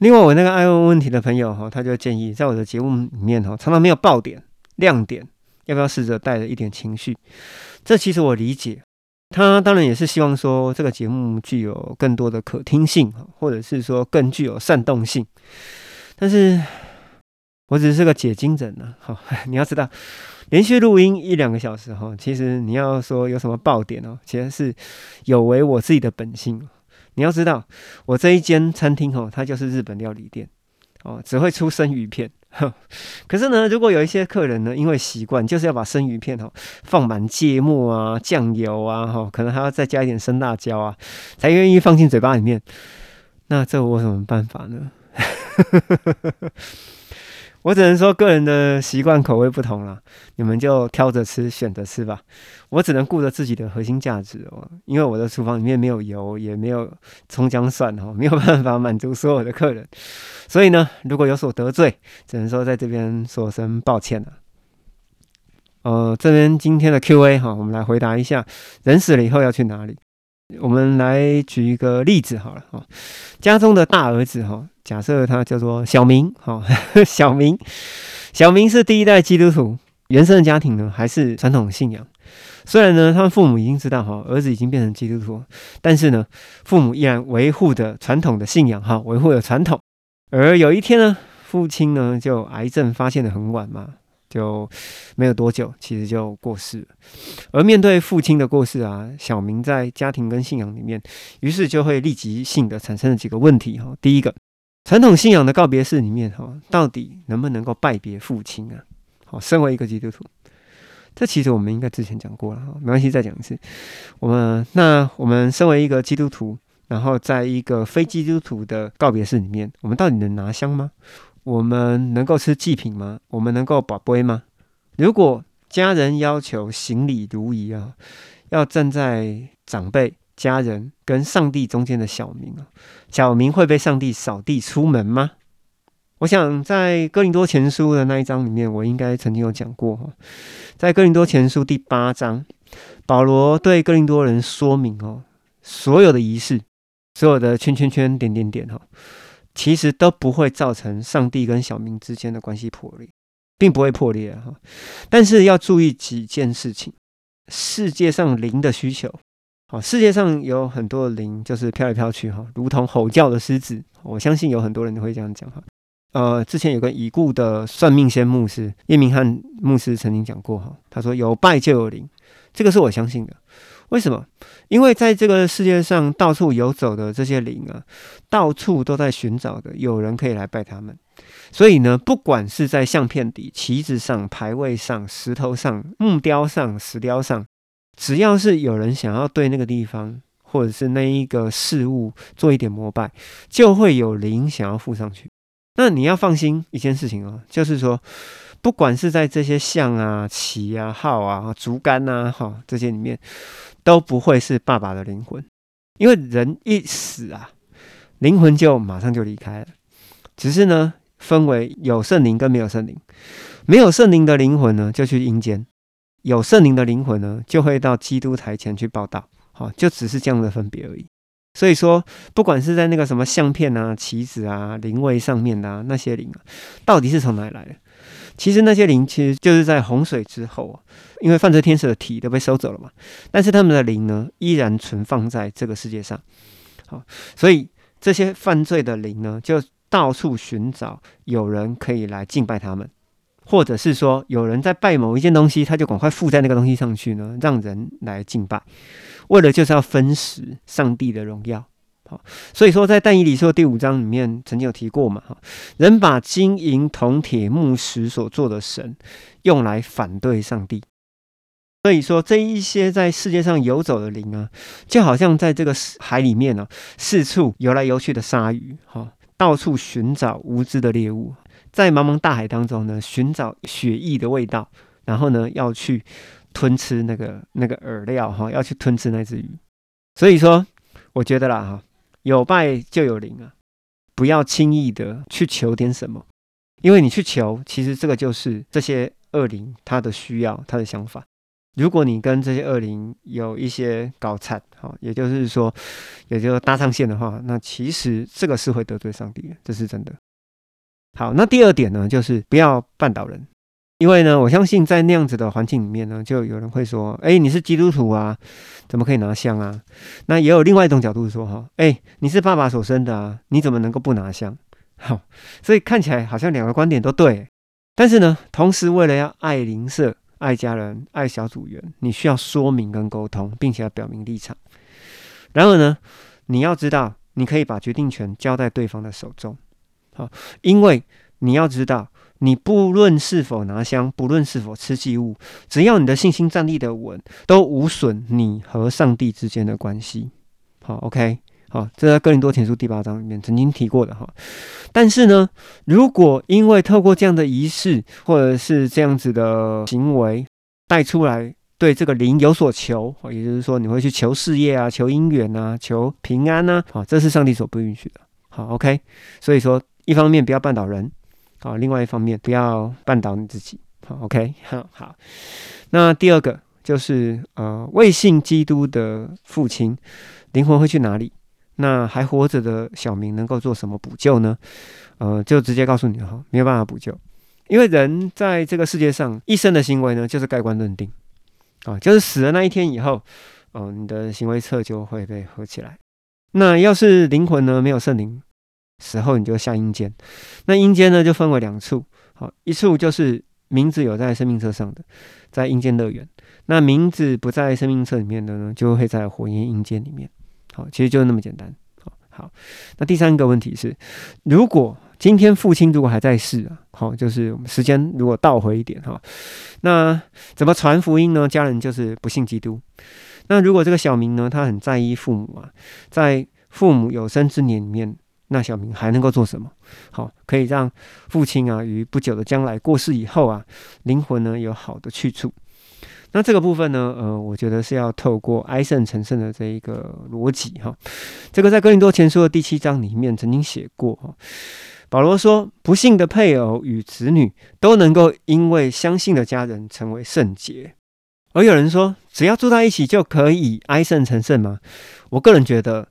另外，我那个爱问问题的朋友哈，他就建议在我的节目里面哈，常常没有爆点、亮点，要不要试着带着一点情绪？这其实我理解，他当然也是希望说这个节目具有更多的可听性，或者是说更具有煽动性。但是我只是个解经人呢，好，你要知道，连续录音一两个小时哈，其实你要说有什么爆点哦，其实是有违我自己的本性。你要知道，我这一间餐厅哦，它就是日本料理店哦，只会出生鱼片。可是呢，如果有一些客人呢，因为习惯就是要把生鱼片哦放满芥末啊、酱油啊，哈，可能还要再加一点生辣椒啊，才愿意放进嘴巴里面。那这我有什么办法呢？我只能说个人的习惯口味不同了，你们就挑着吃，选着吃吧。我只能顾着自己的核心价值哦，因为我的厨房里面没有油，也没有葱姜蒜哦，没有办法满足所有的客人。所以呢，如果有所得罪，只能说在这边说声抱歉了。呃，这边今天的 Q&A 哈，我们来回答一下：人死了以后要去哪里？我们来举一个例子好了哈，家中的大儿子哈。假设他叫做小明，哈，小明，小明是第一代基督徒，原生的家庭呢还是传统信仰。虽然呢，他们父母已经知道哈，儿子已经变成基督徒，但是呢，父母依然维护着传统的信仰，哈，维护着传统。而有一天呢，父亲呢就癌症发现的很晚嘛。就没有多久，其实就过世了。而面对父亲的过世啊，小明在家庭跟信仰里面，于是就会立即性的产生了几个问题哈。第一个，传统信仰的告别式里面哈，到底能不能够拜别父亲啊？好，身为一个基督徒，这其实我们应该之前讲过了哈，没关系，再讲一次。我们那我们身为一个基督徒，然后在一个非基督徒的告别式里面，我们到底能拿香吗？我们能够吃祭品吗？我们能够保杯吗？如果家人要求行礼如仪啊，要站在长辈、家人跟上帝中间的小明啊，小明会被上帝扫地出门吗？我想在哥林多前书的那一章里面，我应该曾经有讲过哈，在哥林多前书第八章，保罗对哥林多人说明哦，所有的仪式，所有的圈圈圈、点点点哈。其实都不会造成上帝跟小明之间的关系破裂，并不会破裂哈。但是要注意几件事情：世界上灵的需求，好，世界上有很多的灵，就是飘来飘去哈，如同吼叫的狮子。我相信有很多人会这样讲哈。呃，之前有个已故的算命仙牧师叶明汉牧师曾经讲过哈，他说有拜就有灵，这个是我相信的。为什么？因为在这个世界上到处游走的这些灵啊，到处都在寻找的有人可以来拜他们。所以呢，不管是在相片底、旗子上、牌位上、石头上、木雕上、石雕上，只要是有人想要对那个地方或者是那一个事物做一点膜拜，就会有灵想要附上去。那你要放心一件事情哦，就是说。不管是在这些象啊、旗啊、号啊、竹竿呐，哈，这些里面，都不会是爸爸的灵魂，因为人一死啊，灵魂就马上就离开了。只是呢，分为有圣灵跟没有圣灵，没有圣灵的灵魂呢，就去阴间；有圣灵的灵魂呢，就会到基督台前去报道。好，就只是这样的分别而已。所以说，不管是在那个什么相片啊、旗子啊、灵位上面的那些灵啊，到底是从哪里来的？其实那些灵其实就是在洪水之后啊，因为犯罪天使的体都被收走了嘛，但是他们的灵呢依然存放在这个世界上。好，所以这些犯罪的灵呢，就到处寻找有人可以来敬拜他们，或者是说有人在拜某一件东西，他就赶快附在那个东西上去呢，让人来敬拜，为了就是要分食上帝的荣耀。所以说在但以理书第五章里面曾经有提过嘛，哈，人把金银铜铁木石所做的神用来反对上帝，所以说这一些在世界上游走的灵啊，就好像在这个海里面呢，四处游来游去的鲨鱼，哈，到处寻找无知的猎物，在茫茫大海当中呢，寻找血液的味道，然后呢，要去吞吃那个那个饵料，哈，要去吞吃那只鱼，所以说，我觉得啦，哈。有拜就有灵啊！不要轻易的去求点什么，因为你去求，其实这个就是这些恶灵他的需要，他的想法。如果你跟这些恶灵有一些搞惨，好，也就是说，也就搭上线的话，那其实这个是会得罪上帝的，这是真的。好，那第二点呢，就是不要绊倒人，因为呢，我相信在那样子的环境里面呢，就有人会说，哎，你是基督徒啊，怎么可以拿香啊？那也有另外一种角度说，哈，哎，你是爸爸所生的啊，你怎么能够不拿香？好，所以看起来好像两个观点都对，但是呢，同时为了要爱邻舍。爱家人、爱小组员，你需要说明跟沟通，并且要表明立场。然而呢，你要知道，你可以把决定权交在对方的手中。好，因为你要知道，你不论是否拿香，不论是否吃祭物，只要你的信心站立的稳，都无损你和上帝之间的关系。好，OK。好，这在哥林多前书第八章里面曾经提过的哈。但是呢，如果因为透过这样的仪式或者是这样子的行为带出来对这个灵有所求，也就是说你会去求事业啊、求姻缘啊、求平安呐，好，这是上帝所不允许的。好，OK。所以说，一方面不要绊倒人，好，另外一方面不要绊倒你自己。好，OK。好，好。那第二个就是呃，未信基督的父亲灵魂会去哪里？那还活着的小明能够做什么补救呢？呃，就直接告诉你哈，没有办法补救，因为人在这个世界上一生的行为呢，就是盖棺论定啊，就是死了那一天以后，哦，你的行为册就会被合起来。那要是灵魂呢没有圣灵，死后你就下阴间。那阴间呢就分为两处，好，一处就是名字有在生命册上的，在阴间乐园；那名字不在生命册里面的呢，就会在火焰阴间里面。好，其实就是那么简单。好，好，那第三个问题是，如果今天父亲如果还在世啊，好，就是我们时间如果倒回一点哈，那怎么传福音呢？家人就是不信基督。那如果这个小明呢，他很在意父母啊，在父母有生之年里面，那小明还能够做什么？好，可以让父亲啊，于不久的将来过世以后啊，灵魂呢有好的去处。那这个部分呢，呃，我觉得是要透过哀圣成圣的这一个逻辑哈。这个在哥林多前书的第七章里面曾经写过哈。保罗说，不幸的配偶与子女都能够因为相信的家人成为圣洁。而有人说，只要住在一起就可以哀圣成圣吗？我个人觉得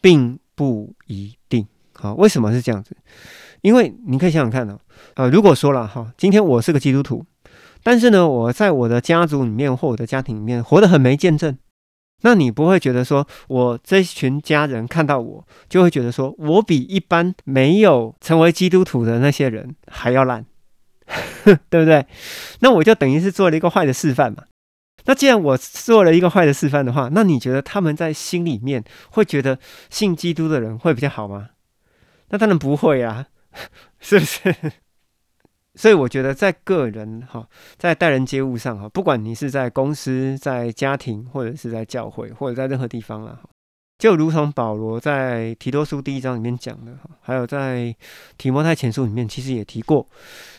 并不一定。好，为什么是这样子？因为你可以想想看哦，呃，如果说了哈，今天我是个基督徒。但是呢，我在我的家族里面或我的家庭里面活得很没见证，那你不会觉得说我这群家人看到我就会觉得说我比一般没有成为基督徒的那些人还要烂，对不对？那我就等于是做了一个坏的示范嘛。那既然我做了一个坏的示范的话，那你觉得他们在心里面会觉得信基督的人会比较好吗？那当然不会啊，是不是？所以我觉得，在个人哈，在待人接物上哈，不管你是在公司、在家庭，或者是在教会，或者在任何地方啦，就如同保罗在提多书第一章里面讲的哈，还有在提摩太前书里面其实也提过，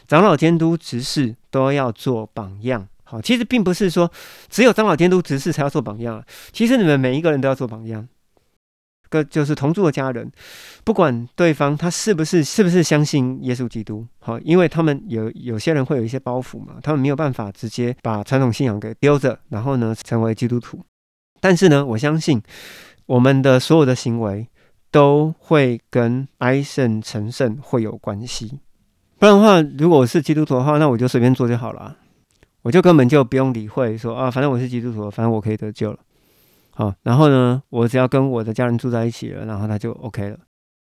长老监督执事都要做榜样。好，其实并不是说只有长老监督执事才要做榜样啊，其实你们每一个人都要做榜样。个就是同住的家人，不管对方他是不是是不是相信耶稣基督，好，因为他们有有些人会有一些包袱嘛，他们没有办法直接把传统信仰给丢着，然后呢成为基督徒。但是呢，我相信我们的所有的行为都会跟哀圣成圣会有关系。不然的话，如果是基督徒的话，那我就随便做就好了，我就根本就不用理会说啊，反正我是基督徒，反正我可以得救了。好，然后呢，我只要跟我的家人住在一起了，然后他就 OK 了。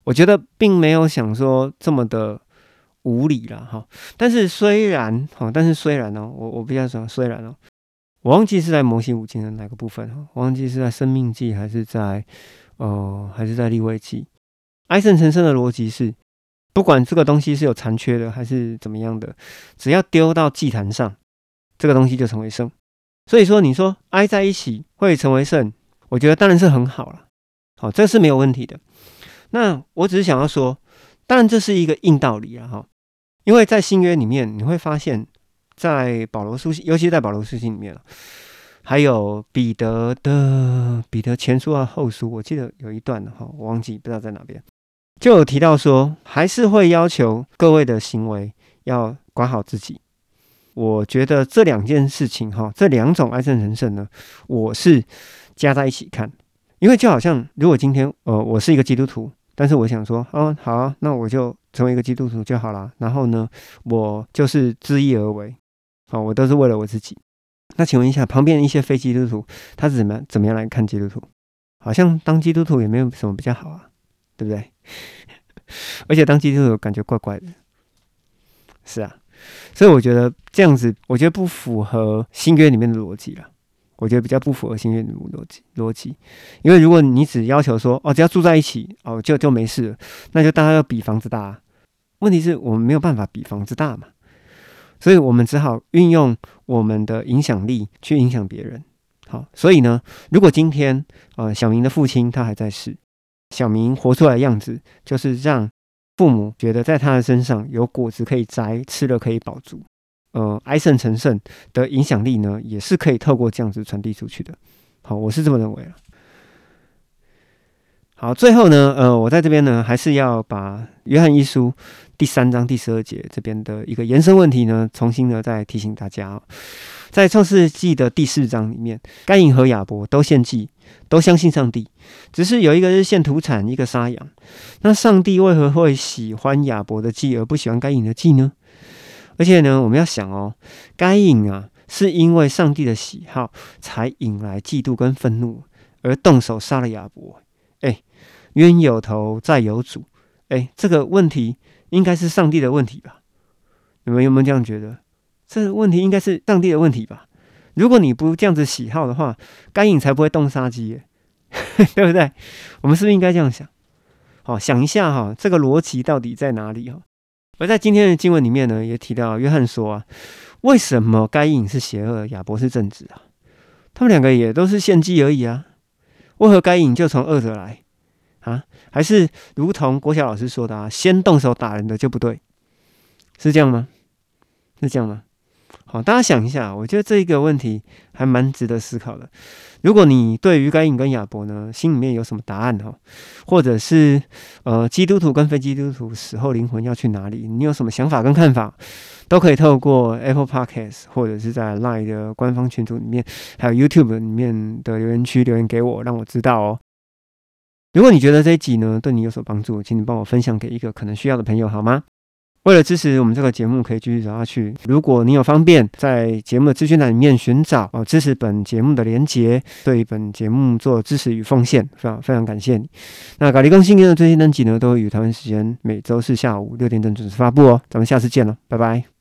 我觉得并没有想说这么的无理了哈。但是虽然哈，但是虽然呢，我我比较喜欢虽然哦，我忘记是在摩西五经的哪个部分哈，忘记是在生命记还是在呃还是在立位记。埃圣成圣的逻辑是，不管这个东西是有残缺的还是怎么样的，只要丢到祭坛上，这个东西就成为圣。所以说，你说挨在一起会成为圣，我觉得当然是很好了，好，这是没有问题的。那我只是想要说，当然这是一个硬道理啊，哈，因为在新约里面，你会发现，在保罗书信，尤其是在保罗书信里面还有彼得的彼得前书啊后书，我记得有一段哈，我忘记不知道在哪边，就有提到说，还是会要求各位的行为要管好自己。我觉得这两件事情哈，这两种爱憎人胜呢，我是加在一起看，因为就好像如果今天呃我是一个基督徒，但是我想说，哦好啊，那我就成为一个基督徒就好了，然后呢，我就是知意而为，好，我都是为了我自己。那请问一下，旁边一些非基督徒，他是怎么怎么样来看基督徒？好像当基督徒也没有什么比较好啊，对不对？而且当基督徒感觉怪怪的，是啊，所以我觉得这样子，我觉得不符合新约里面的逻辑了。我觉得比较不符合新约的逻辑逻辑，因为如果你只要求说哦，只要住在一起哦，就就没事了，那就大家要比房子大。问题是我们没有办法比房子大嘛，所以我们只好运用我们的影响力去影响别人。好，所以呢，如果今天呃小明的父亲他还在世。小明活出来的样子，就是让父母觉得在他的身上有果子可以摘，吃了可以饱足。呃，哀胜成圣的影响力呢，也是可以透过这样子传递出去的。好，我是这么认为啊。好，最后呢，呃，我在这边呢，还是要把约翰一书第三章第十二节这边的一个延伸问题呢，重新呢再提醒大家。在创世纪的第四章里面，该隐和亚伯都献祭，都相信上帝，只是有一个是献土产，一个杀羊。那上帝为何会喜欢亚伯的祭，而不喜欢该隐的祭呢？而且呢，我们要想哦，该隐啊，是因为上帝的喜好，才引来嫉妒跟愤怒，而动手杀了亚伯。哎。冤有头，债有主。哎，这个问题应该是上帝的问题吧？你们有没有这样觉得？这问题应该是上帝的问题吧？如果你不这样子喜好的话，该隐才不会动杀机，对不对？我们是不是应该这样想？好，想一下哈，这个逻辑到底在哪里哈？而在今天的经文里面呢，也提到约翰说啊，为什么该隐是邪恶，亚伯是正直啊？他们两个也都是献祭而已啊，为何该隐就从恶者来？啊，还是如同国小老师说的啊，先动手打人的就不对，是这样吗？是这样吗？好，大家想一下，我觉得这一个问题还蛮值得思考的。如果你对于该隐跟亚伯呢，心里面有什么答案哈，或者是呃，基督徒跟非基督徒死后灵魂要去哪里，你有什么想法跟看法，都可以透过 Apple Podcast 或者是在 Line 的官方群组里面，还有 YouTube 里面的留言区留言给我，让我知道哦。如果你觉得这一集呢对你有所帮助，请你帮我分享给一个可能需要的朋友好吗？为了支持我们这个节目可以继续走下去，如果你有方便在节目的资讯栏里面寻找哦支持本节目的连结，对本节目做支持与奉献，非常非常感谢你。那咖喱更新的最新登集呢，都会与台湾时间每周四下午六点整准时发布哦。咱们下次见了，拜拜。